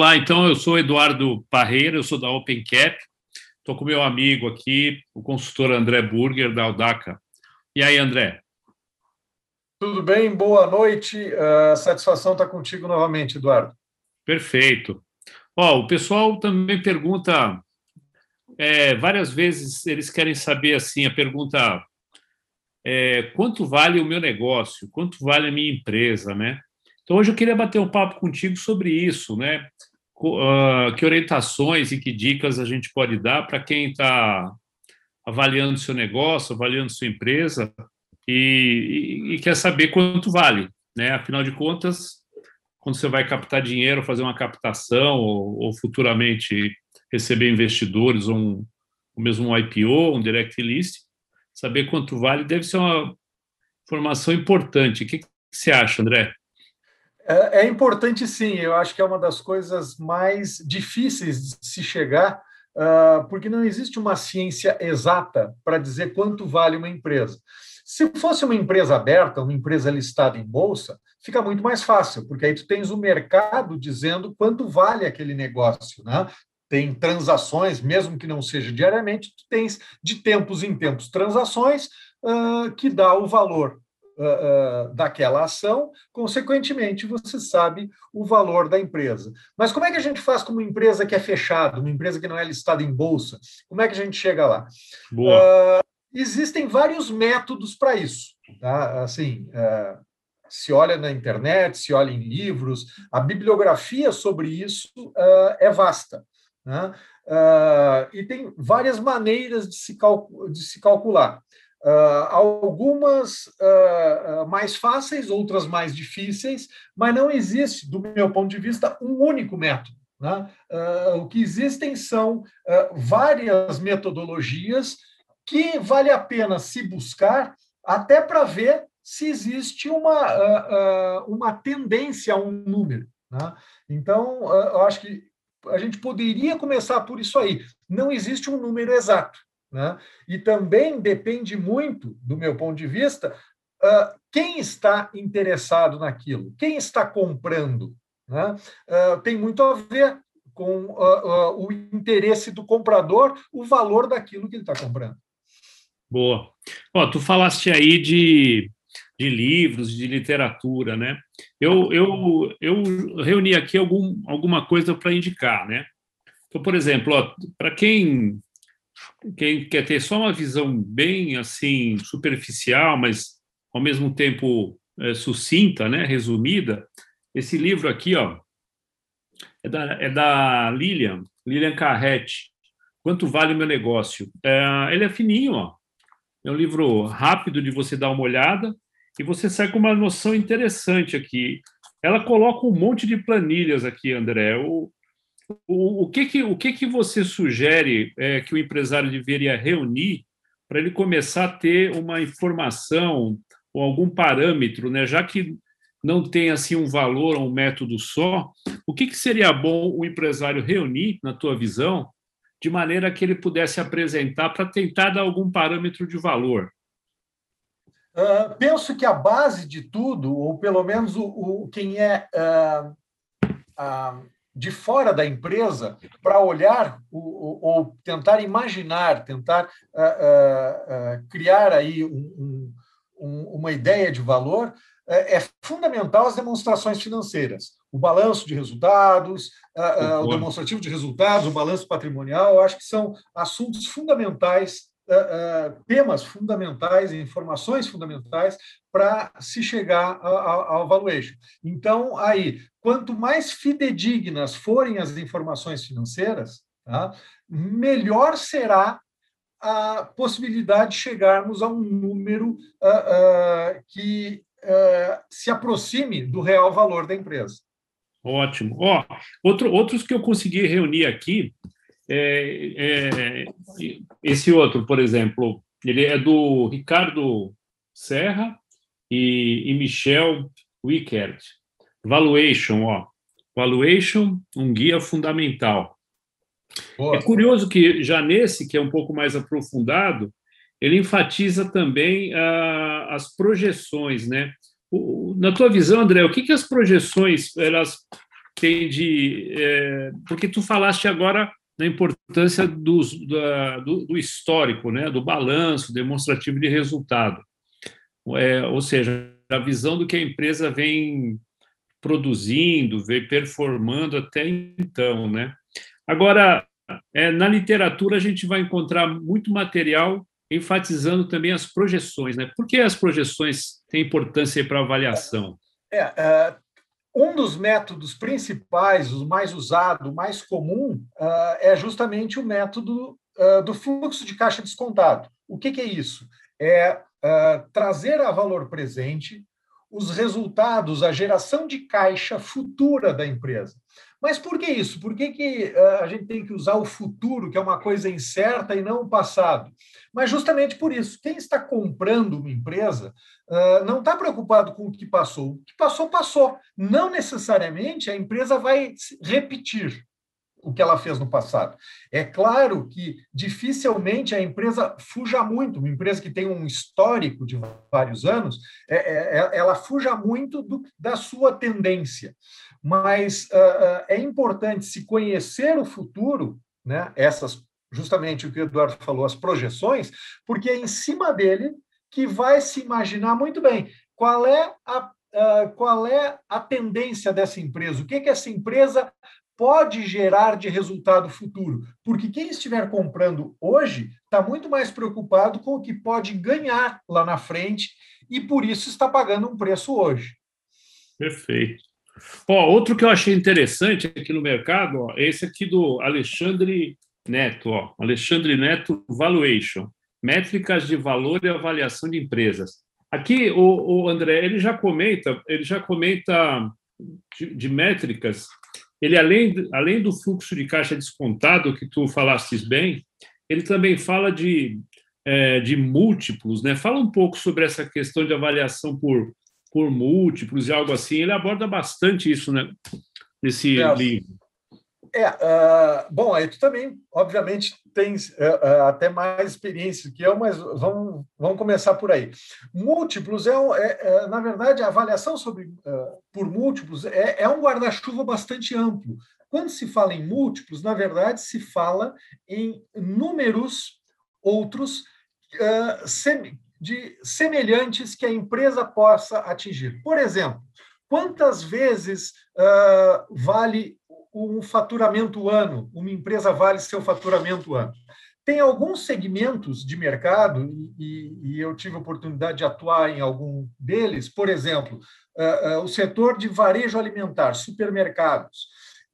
Olá, então eu sou Eduardo Parreira, eu sou da OpenCap, estou com meu amigo aqui, o consultor André Burger, da Audaca. E aí, André? Tudo bem? Boa noite. Uh, satisfação estar contigo novamente, Eduardo. Perfeito. Ó, o pessoal também pergunta é, várias vezes, eles querem saber assim, a pergunta é, quanto vale o meu negócio, quanto vale a minha empresa, né? Então hoje eu queria bater um papo contigo sobre isso, né? Uh, que orientações e que dicas a gente pode dar para quem está avaliando seu negócio, avaliando sua empresa e, e, e, quer saber quanto vale, né? Afinal de contas, quando você vai captar dinheiro, fazer uma captação ou, ou futuramente receber investidores ou, um, ou mesmo um IPO, um direct list, saber quanto vale deve ser uma informação importante. O que, que você acha, André? É, é, importante, sim. Eu acho que é uma das coisas mais difíceis de se chegar, uh, porque não existe uma ciência exata para dizer quanto vale uma empresa. Se fosse uma empresa aberta, uma empresa listada em bolsa, fica muito mais fácil, porque aí tu tens o mercado dizendo quanto vale aquele negócio, né? Tem transações, mesmo que não seja diariamente, tu tens de tempos em tempos transações uh, que dá o valor uh, daquela ação, consequentemente, você sabe o valor da empresa. Mas como é que a gente faz com uma empresa que é fechada, uma empresa que não é listada em bolsa? Como é que a gente chega lá? Uh, existem vários métodos para isso. Tá? Assim, se olha na internet, se olha em livros, a bibliografia sobre isso é vasta. Né? E tem várias maneiras de se, de se calcular. Uh, algumas uh, mais fáceis, outras mais difíceis, mas não existe, do meu ponto de vista, um único método. Né? Uh, o que existem são várias metodologias que vale a pena se buscar, até para ver se existe uma, uma tendência a um número. Né? Então, eu acho que a gente poderia começar por isso aí. Não existe um número exato. Né? E também depende muito, do meu ponto de vista, uh, quem está interessado naquilo, quem está comprando. Né? Uh, tem muito a ver com uh, o interesse do comprador, o valor daquilo que ele está comprando. Boa. Ó, tu falaste aí de, de livros, de literatura, né? Eu, eu, eu reuni aqui algum, alguma coisa para indicar, né? Então, por exemplo, para quem quem quer ter só uma visão bem assim superficial, mas ao mesmo tempo é, sucinta, né, resumida, esse livro aqui, ó, é da, é da Lilian, Lilian Carretti. Quanto vale o meu negócio? É, ele é fininho, ó. É um livro rápido de você dar uma olhada e você sai com uma noção interessante aqui. Ela coloca um monte de planilhas aqui, André. O, que, que, o que, que você sugere é, que o empresário deveria reunir para ele começar a ter uma informação ou algum parâmetro, né? já que não tem assim um valor ou um método só, o que, que seria bom o empresário reunir, na tua visão, de maneira que ele pudesse apresentar para tentar dar algum parâmetro de valor? Uh, penso que a base de tudo, ou pelo menos o, o quem é uh, de fora da empresa para olhar ou, ou, tentar imaginar, tentar uh, uh, criar aí um, um, uma ideia de valor, é fundamental as demonstrações financeiras. O balanço de resultados, o demonstrativo de resultados, o balanço patrimonial, eu acho que são assuntos fundamentais uh, temas fundamentais, informações fundamentais para se chegar ao valuation. Então, aí, quanto mais fidedignas forem as informações financeiras, tá, melhor será a possibilidade de chegarmos a um número uh, uh, que uh, se aproxime do real valor da empresa. Ótimo. Ó, outro, outros que eu consegui reunir aqui é, é, esse outro, por exemplo, ele é do Ricardo Serra e, e Michel Wickert. Valuation, ó. Valuation, um guia fundamental. Boa. É curioso que já nesse, que é um pouco mais aprofundado, ele enfatiza também ah, as projeções, né? O, na tua visão, André, o que, que as projeções elas tem de. É, porque tu falaste agora da importância do, do, do, histórico, né, do balanço demonstrativo de resultado. É, ou seja, a visão do que a empresa vem produzindo, vem performando até então. Né? Agora, é, na literatura, a gente vai encontrar muito material enfatizando também as projeções. Né? Por que as projeções têm importância para avaliação? É, é, um dos métodos principais, o mais usado, o mais comum, uh, é justamente o método uh, do fluxo de caixa descontado. O que, é isso? É uh, trazer a valor presente os resultados, a geração de caixa futura da empresa. Mas por que isso? Por que, que a gente tem que usar o futuro, que é uma coisa incerta, e não o passado? Mas justamente por isso, quem está comprando uma empresa uh, não está preocupado com o que passou. O que passou, passou. Não necessariamente a empresa vai repetir o que ela fez no passado. É claro que dificilmente a empresa fuja muito, uma empresa que tem um histórico de vários anos, é, é, é ela fuja muito do, da sua tendência. Mas uh, é importante se conhecer o futuro, né, essas justamente o que o Eduardo falou, as projeções, porque é em cima dele que vai se imaginar muito bem qual é a, uh, qual é a tendência dessa empresa, o que, que essa empresa pode gerar de resultado futuro. Porque quem estiver comprando hoje está muito mais preocupado com o que pode ganhar lá na frente e por isso está pagando um preço hoje. Perfeito. Ó, outro que eu achei interessante aqui no mercado, ó, é esse aqui do Alexandre Neto, ó, Alexandre Neto Valuation, métricas de valor e avaliação de empresas. Aqui o, o André ele já comenta, ele já comenta de, de, métricas. Ele além além do fluxo de caixa descontado que tu falastes bem, ele também fala de é, de múltiplos, né? Fala um pouco sobre essa questão de avaliação por por múltiplos e algo assim. Ele aborda bastante isso, né? Nesse é, livro. É, uh, bom, aí tu também, obviamente, tens uh, uh, até mais experiência que eu, mas vamos, vamos começar por aí. Múltiplos é, é, é na verdade, a avaliação sobre por múltiplos é, é um guarda-chuva bastante amplo. Quando se fala em múltiplos, na verdade, se fala em números outros sem, de semelhantes que a empresa possa atingir. Por exemplo, quantas vezes vale um faturamento ano, uma empresa vale seu faturamento ano. Tem alguns segmentos de mercado, e, e eu tive oportunidade de atuar em algum deles, por exemplo, uh, uh, o setor de varejo alimentar, supermercados.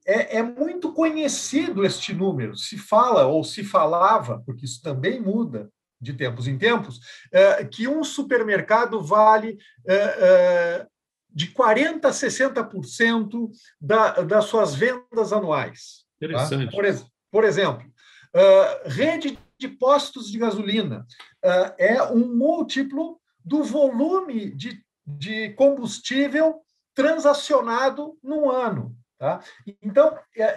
É, é, muito conhecido este número, se fala ou se falava, porque isso também muda de tempos em tempos, uh, que um supermercado vale de 40% a 60% da, das suas vendas anuais. Tá? Interessante. Tá? Por, por, exemplo, rede de postos de gasolina é um múltiplo do volume de, de combustível transacionado no ano. Tá? Então, é,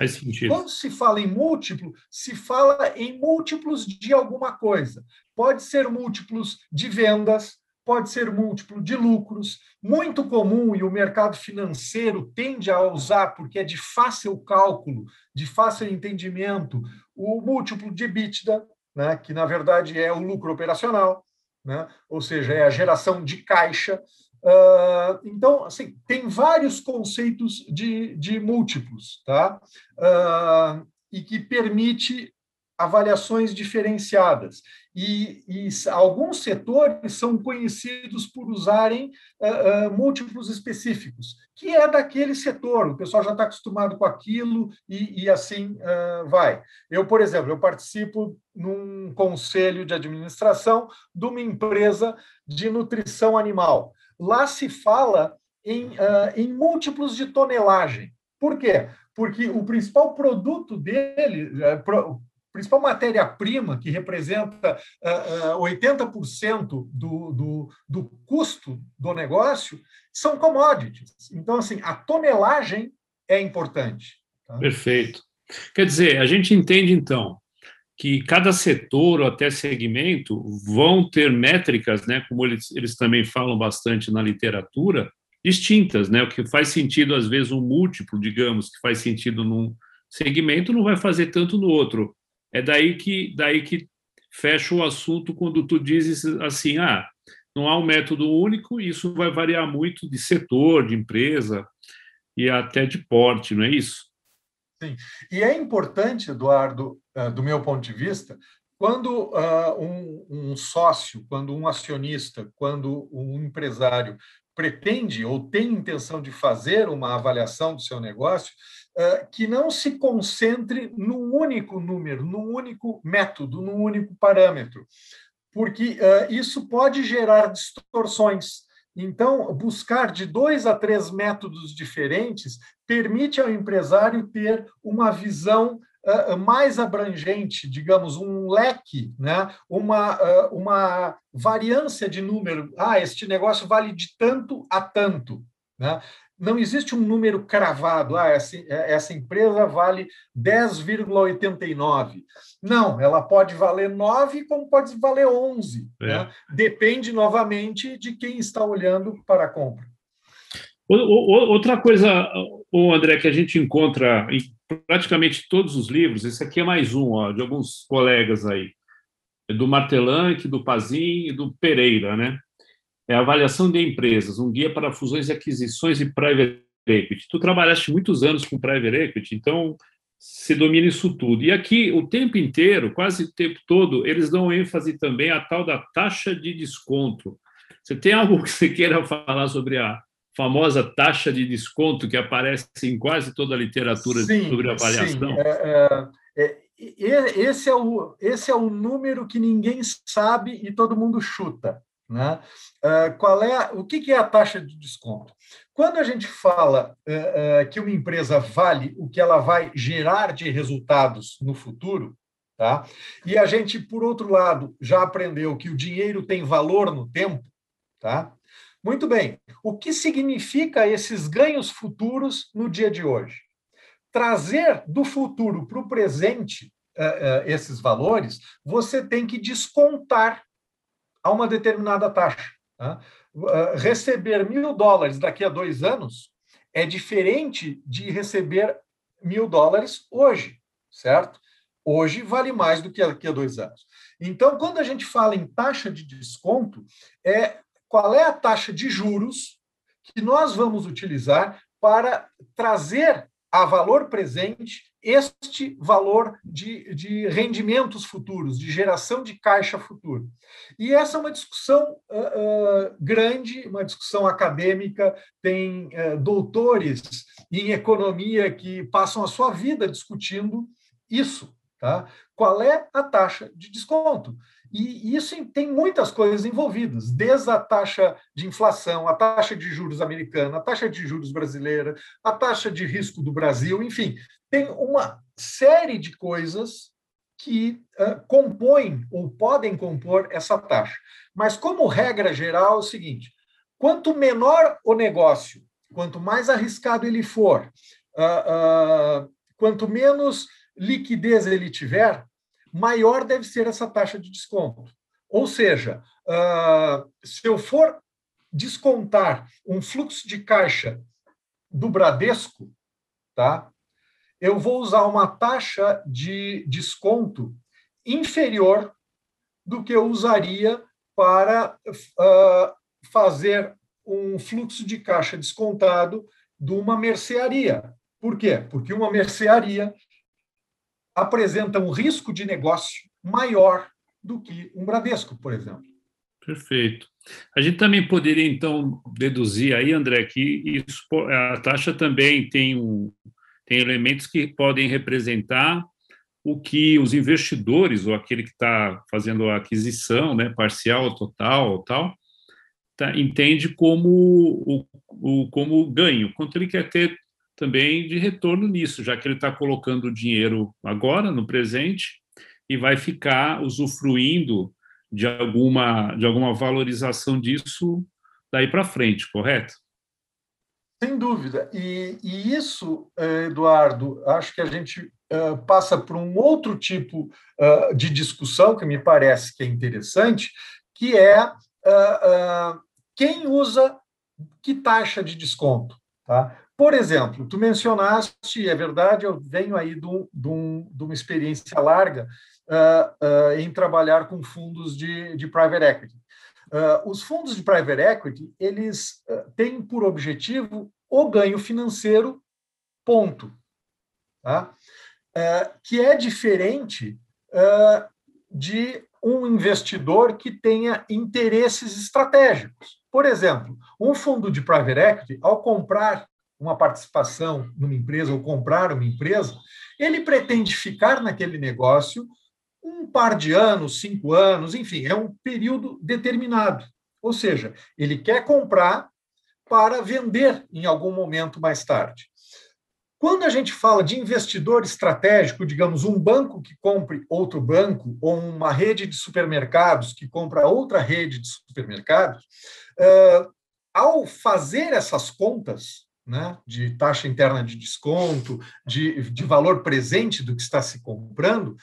quando se fala em múltiplo, se fala em múltiplos de alguma coisa. Pode ser múltiplos de vendas, pode ser múltiplo de lucros, muito comum e o mercado financeiro tende a usar, porque é de fácil cálculo, de fácil entendimento, o múltiplo de EBITDA, né, que na verdade é o lucro operacional, né, ou seja, é a geração de caixa. Uh, então, assim, tem vários conceitos de, de múltiplos, tá? Uh, e que permite avaliações diferenciadas. E, e, alguns setores são conhecidos por usarem uh, uh, múltiplos específicos, que é daquele setor, o pessoal já está acostumado com aquilo e, e assim uh, vai. Eu, por exemplo, eu participo num conselho de administração de uma empresa de nutrição animal. Lá se fala em, em múltiplos de tonelagem. Por quê? Porque o principal produto dele, principal matéria-prima, que representa uh, uh, 80% do, do, do custo do negócio, são commodities. Então, assim, a tonelagem é importante. Tá? Perfeito. Quer dizer, a gente entende, então, que cada setor ou até segmento vão ter métricas, né, como eles, eles também falam bastante na literatura, distintas, né? O que faz sentido às vezes um múltiplo, digamos, que faz sentido num segmento, não vai fazer tanto no outro. É daí que daí que fecha o assunto quando tu dizes assim, ah, não há um método único, isso vai variar muito de setor, de empresa e até de porte, não é isso? Sim. E é importante, Eduardo, eh, do meu ponto de vista, quando uh, um, sócio, quando um acionista, quando um empresário pretende ou tem intenção de fazer uma avaliação do seu negócio, uh, que não se concentre num único número, num único método, num único parâmetro, porque uh, isso pode gerar distorções. Então, buscar de dois a três métodos diferentes permite ao empresário ter uma visão mais abrangente, digamos, um leque, né? uma, uma variância de número. Ah, este negócio vale de tanto a tanto. Né? Não existe um número cravado, ah, essa, essa empresa vale 10,89. Não, ela pode valer 9 como pode valer 11. É. Né? Depende, novamente, de quem está olhando para a compra. Outra coisa, André, que a gente encontra em praticamente todos os livros, esse aqui é mais um, ó, de alguns colegas aí, é do Martelanque, do Pazin e do Pereira, né? É avaliação de empresas, um guia para fusões e aquisições e private equity. Tu trabalhaste muitos anos com private equity, então se domina isso tudo. E aqui, o tempo inteiro, quase o tempo todo, eles dão ênfase também à tal da taxa de desconto. Você tem algo que você queira falar sobre a famosa taxa de desconto que aparece em quase toda a literatura sim, sobre avaliação? Sim. É, é, é, esse, é o, esse é o número que ninguém sabe e todo mundo chuta. Né? Uh, qual é o que, que é a taxa de desconto? Quando a gente fala uh, uh, que uma empresa vale o que ela vai gerar de resultados no futuro, tá? e a gente, por outro lado, já aprendeu que o dinheiro tem valor no tempo, tá? Muito bem. O que significa esses ganhos futuros no dia de hoje? Trazer do futuro para o presente uh, esses valores, você tem que descontar a uma determinada taxa. Tá? Uh, receber mil dólares daqui a dois anos é diferente de receber mil dólares hoje, certo? Hoje vale mais do que daqui a dois anos. Então, quando a gente fala em taxa de desconto, é qual é a taxa de juros que nós vamos utilizar para trazer a valor presente este valor de, de rendimentos futuros, de geração de caixa futuro. E essa é uma discussão uh, uh, grande, uma discussão acadêmica, tem uh, doutores em economia que passam a sua vida discutindo isso. Tá? Qual é a taxa de desconto? E isso tem muitas coisas envolvidas, desde a taxa de inflação, a taxa de juros americana, a taxa de juros brasileira, a taxa de risco do Brasil, enfim, tem uma série de coisas que uh, compõem ou podem compor essa taxa. Mas, como regra geral, é o seguinte: quanto menor o negócio, quanto mais arriscado ele for, uh, uh, quanto menos liquidez ele tiver, maior deve ser essa taxa de desconto. Ou seja, uh, se eu for descontar um fluxo de caixa do Bradesco, tá? Eu vou usar uma taxa de desconto inferior do que eu usaria para uh, fazer um fluxo de caixa descontado de uma mercearia. Por quê? Porque uma mercearia apresenta um risco de negócio maior do que um Bradesco, por exemplo. Perfeito. A gente também poderia, então, deduzir aí, André, que isso, a taxa também tem, um, tem elementos que podem representar o que os investidores, ou aquele que está fazendo a aquisição, né, parcial total, tal, tá, entende como o, o, como ganho, quanto ele quer ter também de retorno nisso, já que ele está colocando o dinheiro agora, no presente, e vai ficar usufruindo de alguma, de alguma valorização disso daí para frente, correto? Sem dúvida. E, e, isso, eh, Eduardo, acho que a gente uh, passa por um outro tipo uh, de discussão que me parece que é interessante, que é quem usa que taxa de desconto. Tá? Por exemplo, tu mencionaste, é verdade, eu venho aí de, um, de, um, uma experiência larga uh, uh, em trabalhar com fundos de, de private equity. Uh, os fundos de private equity, eles têm por objetivo o ganho financeiro, ponto. Tá? que é diferente de um investidor que tenha interesses estratégicos. Por exemplo, um fundo de private equity, ao comprar uma participação numa empresa ou comprar uma empresa, ele pretende ficar naquele negócio um par de anos, cinco anos, enfim, é um período determinado. Ou seja, ele quer comprar para vender em algum momento mais tarde. Quando a gente fala de investidor estratégico, digamos, um banco que compre outro banco, ou uma rede de supermercados que compra outra rede de supermercados, uh, ao fazer essas contas, né, de taxa interna de desconto, de, de valor presente do que está se comprando,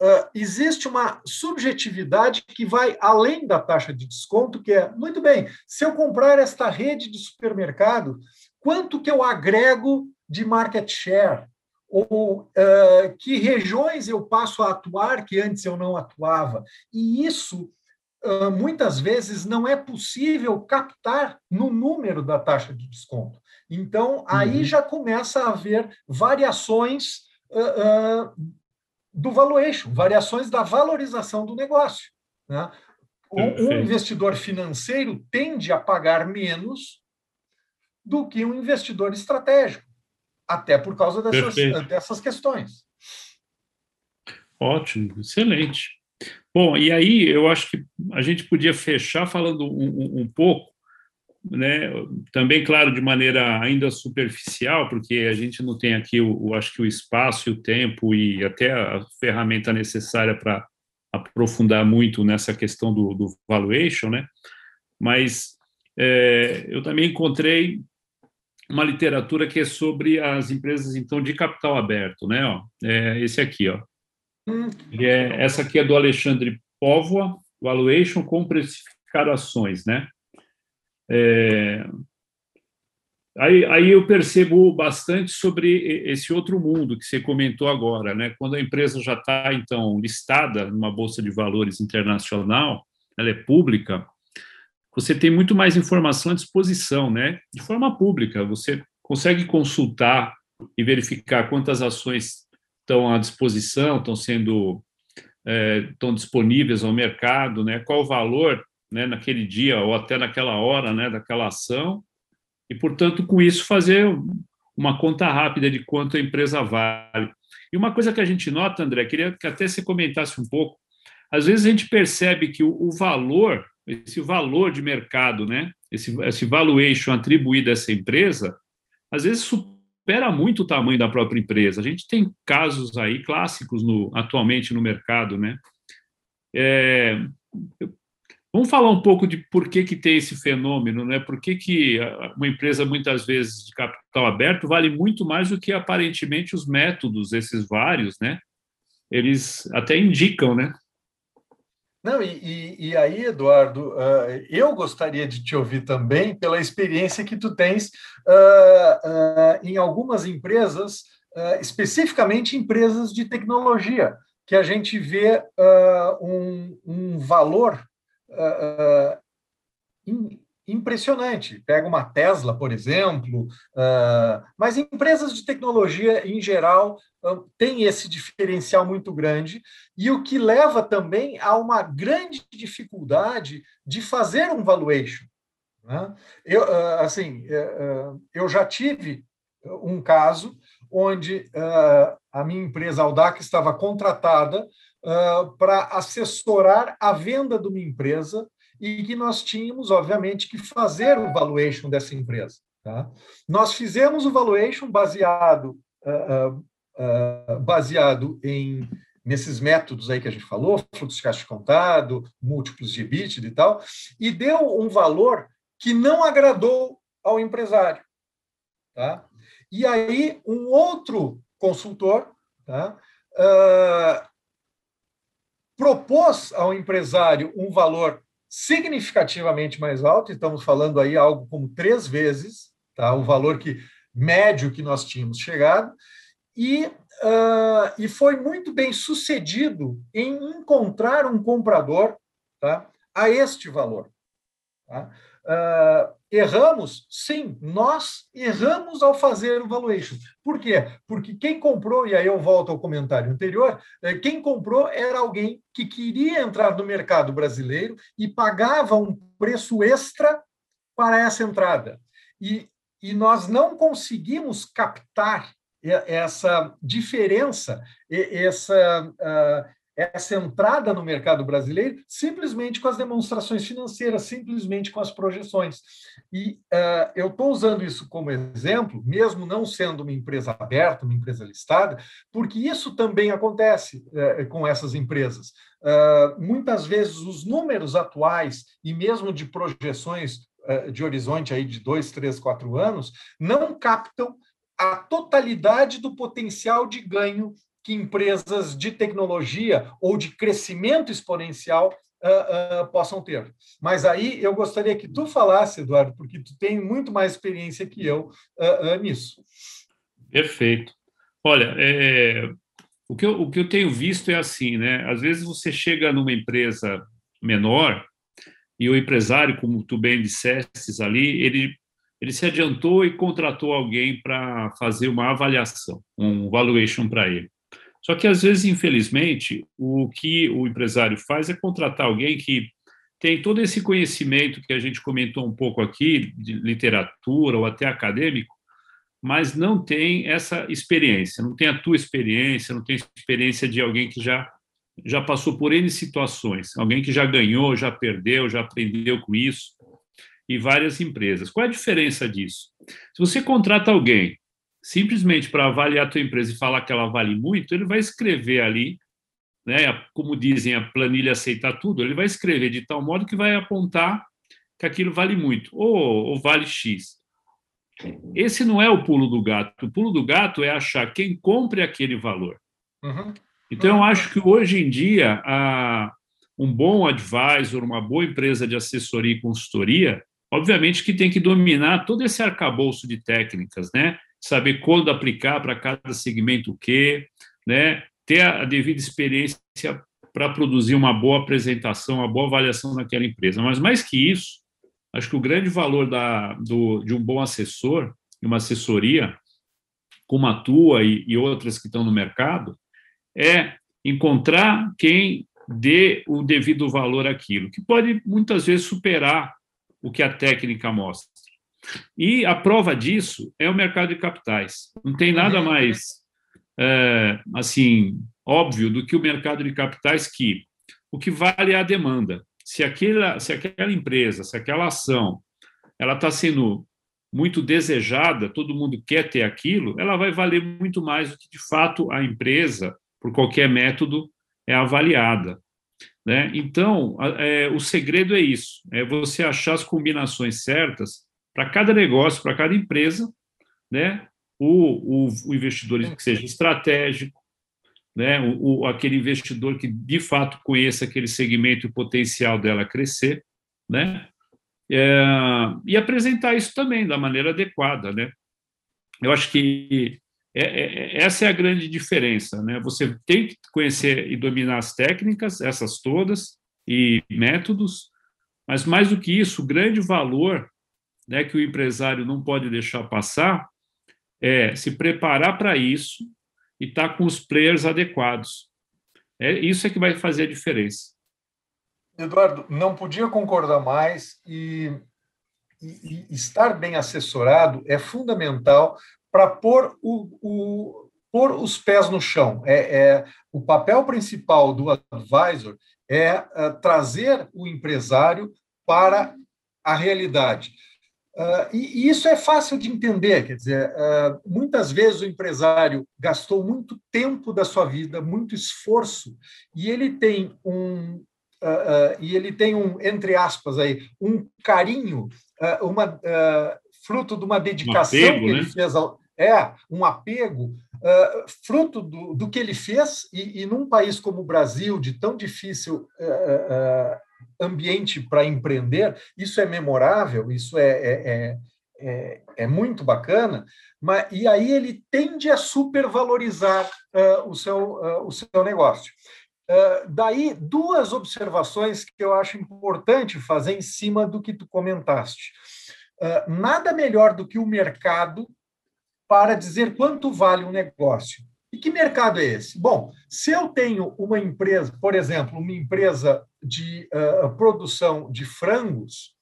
uh, existe uma subjetividade que vai além da taxa de desconto, que é, muito bem, se eu comprar esta rede de supermercado, quanto que eu agrego de market share? Ou uh, que regiões eu passo a atuar que antes eu não atuava? E isso, uh, muitas vezes, não é possível captar no número da taxa de desconto. Então, aí uhum. já começa a haver variações uh, do valuation, variações da valorização do negócio. Né? Um investidor financeiro tende a pagar menos do que um investidor estratégico até por causa dessas, dessas questões. Ótimo, excelente. Bom, e aí eu acho que a gente podia fechar falando um, um pouco, né, também, claro, de maneira ainda superficial, porque a gente não tem aqui, o, acho que o espaço e o tempo e até a ferramenta necessária para aprofundar muito nessa questão do, do valuation, né? Mas é, eu também encontrei uma literatura que é sobre as empresas então de capital aberto, né? Ó, é esse aqui, ó. Hum. É, essa aqui é do Alexandre Póvoa, Valuation com precificar ações, né? É, aí, aí eu percebo bastante sobre esse outro mundo que você comentou agora, né? Quando a empresa já está então listada numa bolsa de valores internacional, ela é pública, você tem muito mais informação à disposição, né? De forma pública, você consegue consultar e verificar quantas ações estão à disposição, estão sendo é, estão disponíveis ao mercado, né? Qual o valor, né? Naquele dia ou até naquela hora, né? Daquela ação e, portanto, com isso fazer uma conta rápida de quanto a empresa vale. E uma coisa que a gente nota, André, queria que até você comentasse um pouco. Às vezes a gente percebe que o, valor esse valor de mercado, né? Esse, esse valuation atribuído a essa empresa, às vezes supera muito o tamanho da própria empresa. A gente tem casos aí clássicos no, atualmente no mercado, né? É, vamos falar um pouco de por que, que tem esse fenômeno, né? Por que, que uma empresa, muitas vezes, de capital aberto, vale muito mais do que aparentemente os métodos, esses vários, né? Eles até indicam, né? Não, e, e, e, aí, Eduardo, uh, eu gostaria de te ouvir também pela experiência que tu tens uh, uh, em algumas empresas, especificamente empresas de tecnologia, que a gente vê um, um, valor impressionante. Pega uma Tesla, por exemplo, uh, mas empresas de tecnologia, em geral, têm esse diferencial muito grande, e o que leva também a uma grande dificuldade de fazer um valuation. Né? Eu, assim, eu já tive um caso onde a minha empresa Audac estava contratada para assessorar a venda de uma empresa e que nós tínhamos, obviamente, que fazer o valuation dessa empresa. Tá? Nós fizemos o valuation baseado, uh, uh, baseado em nesses métodos aí que a gente falou, fluxo de caixa contado, múltiplos de EBITDA e tal, e deu um valor que não agradou ao empresário. Tá? E aí, um outro consultor tá? Uh, propôs ao empresário um valor significativamente mais alto, estamos falando aí algo como três vezes tá, o valor que médio que nós tínhamos chegado, e, uh, e foi muito bem sucedido em encontrar um comprador tá, a este valor. Tá? Uh, erramos? Sim, nós erramos ao fazer o valuation. Por quê? Porque quem comprou, e aí eu volto ao comentário anterior, eh, quem comprou era alguém que queria entrar no mercado brasileiro e pagava um preço extra para essa entrada. E, e nós não conseguimos captar essa diferença, essa, uh, essa entrada no mercado brasileiro simplesmente com as demonstrações financeiras, simplesmente com as projeções. E uh, eu estou usando isso como exemplo, mesmo não sendo uma empresa aberta, uma empresa listada, porque isso também acontece uh, com essas empresas. Uh, muitas vezes os números atuais e mesmo de projeções de horizonte aí de dois, três, quatro anos não captam a totalidade do potencial de ganho que empresas de tecnologia ou de crescimento exponencial uh, uh, possam ter. Mas aí eu gostaria que tu falasse, Eduardo, porque tu tem muito mais experiência que eu uh, nisso. Perfeito. Olha, é, o, que eu, o que eu tenho visto é assim, né? Às vezes você chega numa empresa menor e o empresário, como tu bem disseste ali, ele ele se adiantou e contratou alguém para fazer uma avaliação, um valuation para ele. Só que, às vezes, infelizmente, o que o empresário faz é contratar alguém que tem todo esse conhecimento que a gente comentou um pouco aqui, de literatura ou até acadêmico, mas não tem essa experiência, não tem a tua experiência, não tem experiência de alguém que já já passou por N situações, alguém que já ganhou, já perdeu, já aprendeu com isso, e várias empresas. Qual é a diferença disso? Se você contrata alguém simplesmente para avaliar a tua empresa e falar que ela vale muito, ele vai escrever ali, né, como dizem, a planilha aceita tudo, ele vai escrever de tal modo que vai apontar que aquilo vale muito, ou, ou vale X. Esse não é o pulo do gato. O pulo do gato é achar quem compre aquele valor. Uhum. Então, eu acho que hoje em dia, a, um bom advisor, uma boa empresa de assessoria e consultoria, obviamente que tem que dominar todo esse arcabouço de técnicas, né? Saber quando aplicar para cada segmento o quê, né? ter a devida experiência para produzir uma boa apresentação, uma boa avaliação naquela empresa. Mas mais que isso, acho que o grande valor da, do, de um bom assessor, de uma assessoria, como a tua e, e outras que estão no mercado, é encontrar quem dê o devido valor àquilo, que pode muitas vezes superar o que a técnica mostra. E a prova disso é o mercado de capitais. Não tem nada mais é, assim óbvio do que o mercado de capitais que o que vale é a demanda. Se aquela, se aquela empresa, se aquela ação, ela está sendo muito desejada, todo mundo quer ter aquilo, ela vai valer muito mais do que de fato a empresa, por qualquer método, é avaliada. Né? Então, é, o segredo é isso: é você achar as combinações certas para cada negócio, para cada empresa, né, o, o, o, investidor que seja estratégico, né, o, o, aquele investidor que de fato conheça aquele segmento e o potencial dela crescer, né, é, e apresentar isso também da maneira adequada, né. Eu acho que é, é, é, essa é a grande diferença, né. Você tem que conhecer e dominar as técnicas, essas todas e métodos, mas mais do que isso, o grande valor né, que o empresário não pode deixar passar é se preparar para isso e estar tá com os players adequados. É isso é que vai fazer a diferença. Eduardo, não podia concordar mais e, e, e estar bem assessorado é fundamental para pôr, o, o, pôr os pés no chão. É, é o papel principal do advisor é, é trazer o empresário para a realidade. Uh, e, e, isso é fácil de entender, quer dizer, uh, muitas vezes o empresário gastou muito tempo da sua vida, muito esforço, e ele tem um uh, e ele tem um entre aspas aí um carinho, uma fruto de uma dedicação um apego, que ele né? fez ao, é um apego fruto do, do que ele fez e, e, num país como o Brasil de tão difícil ambiente para empreender, isso é memorável, isso é, é, é, é, é muito bacana, mas, e aí ele tende a supervalorizar uh, o, seu, uh, o seu negócio. Uh, daí, duas observações que eu acho importante fazer em cima do que tu comentaste. nada melhor do que o mercado para dizer quanto vale um negócio. E que mercado é esse? Bom, se eu tenho uma empresa, por exemplo, uma empresa de uh, produção de frangos,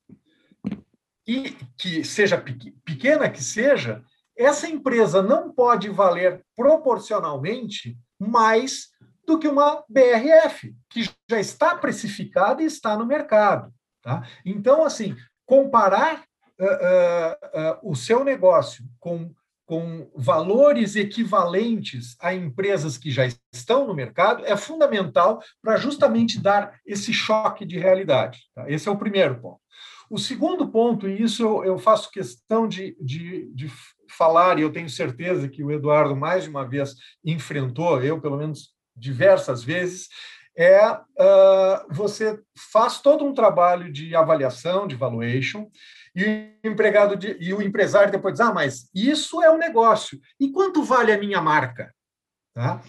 e que seja pequena que seja, essa empresa não pode valer proporcionalmente mais do que uma BRF, que já está precificada e está no mercado. Tá? Então, assim, comparar uh, uh, o seu negócio com, com valores equivalentes a empresas que já estão no mercado é fundamental para justamente dar esse choque de realidade. Tá? Esse é o primeiro ponto. O segundo ponto, e isso eu, eu faço questão de, de, de falar, e eu tenho certeza que o Eduardo mais de uma vez enfrentou, eu pelo menos diversas vezes, é uh, você faz todo um trabalho de avaliação, de valuation, e o empregado de, e o empresário depois diz: ah, mas isso é um negócio. E quanto vale a minha marca? Tá?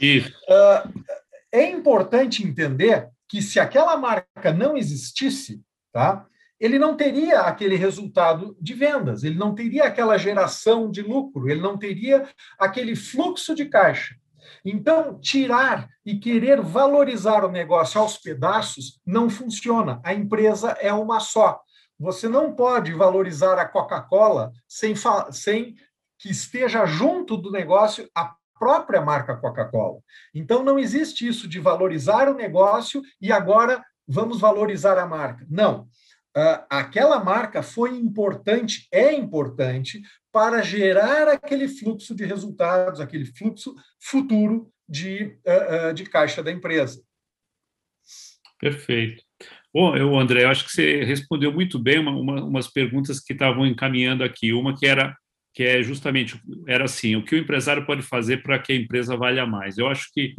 Uh, é importante entender que se aquela marca não existisse, tá? ele não teria aquele resultado de vendas, ele não teria aquela geração de lucro, ele não teria aquele fluxo de caixa. Então, tirar e querer valorizar o negócio aos pedaços não funciona. A empresa é uma só. Você não pode valorizar a Coca-Cola sem, sem que esteja junto do negócio a própria marca Coca-Cola. Então, não existe isso de valorizar o negócio e agora vamos valorizar a marca. Não uh, aquela marca foi importante, é importante para gerar aquele fluxo de resultados, aquele fluxo futuro de, uh, uh, de caixa da empresa. Perfeito. Bom, eu, André, eu acho que você respondeu muito bem uma, uma, umas perguntas que estavam encaminhando aqui. Uma que era que é justamente era assim: o que o empresário pode fazer para que a empresa valha mais? Eu acho que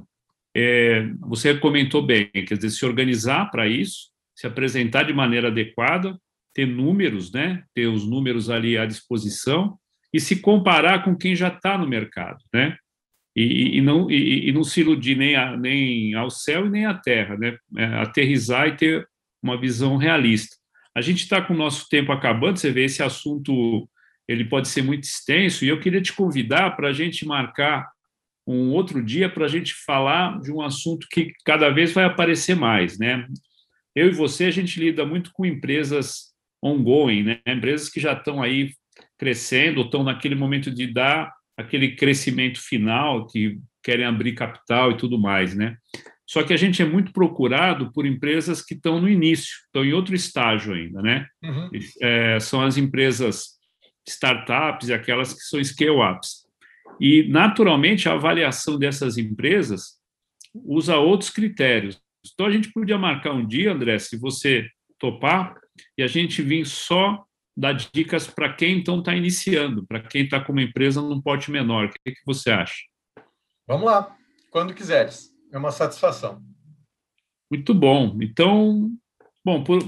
é, você comentou bem, quer dizer, se organizar para isso, se apresentar de maneira adequada, ter números, né? ter os números ali à disposição e se comparar com quem já está no mercado, né? E, e não, e, e, não se iludir nem, a, nem ao céu e nem à terra, né? É, aterrizar e ter uma visão realista. A gente está com o nosso tempo acabando, você vê esse assunto, ele pode ser muito extenso, e eu queria te convidar para a gente marcar um outro dia para a gente falar de um assunto que cada vez vai aparecer mais, né? Eu e você, a gente lida muito com empresas ongoing, né? empresas que já estão aí crescendo, estão naquele momento de dar aquele crescimento final, que querem abrir capital e tudo mais, né? Só que a gente é muito procurado por empresas que estão no início, estão em outro estágio ainda, né? Uhum. É, são as empresas startups e aquelas que são scale-ups. E, naturalmente, a avaliação dessas empresas usa outros critérios. Então, a gente podia marcar um dia, André, se você topar, e a gente vir só dar dicas para quem então está iniciando, para quem está com uma empresa num pote menor. O que, que você acha? Vamos lá, quando quiseres. É uma satisfação. Muito bom. Então, bom, por,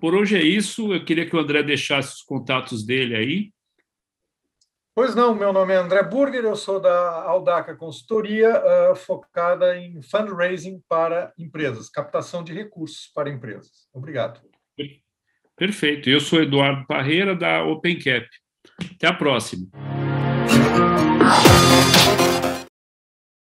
por hoje é isso. Eu queria que o André deixasse os contatos dele aí. Pois não, meu nome é André Burger, eu sou da Aldaca Consultoria, uh, focada em fundraising para empresas, captação de recursos para empresas. Obrigado. Perfeito. Eu sou Eduardo Parreira, da OpenCap. Até a próxima.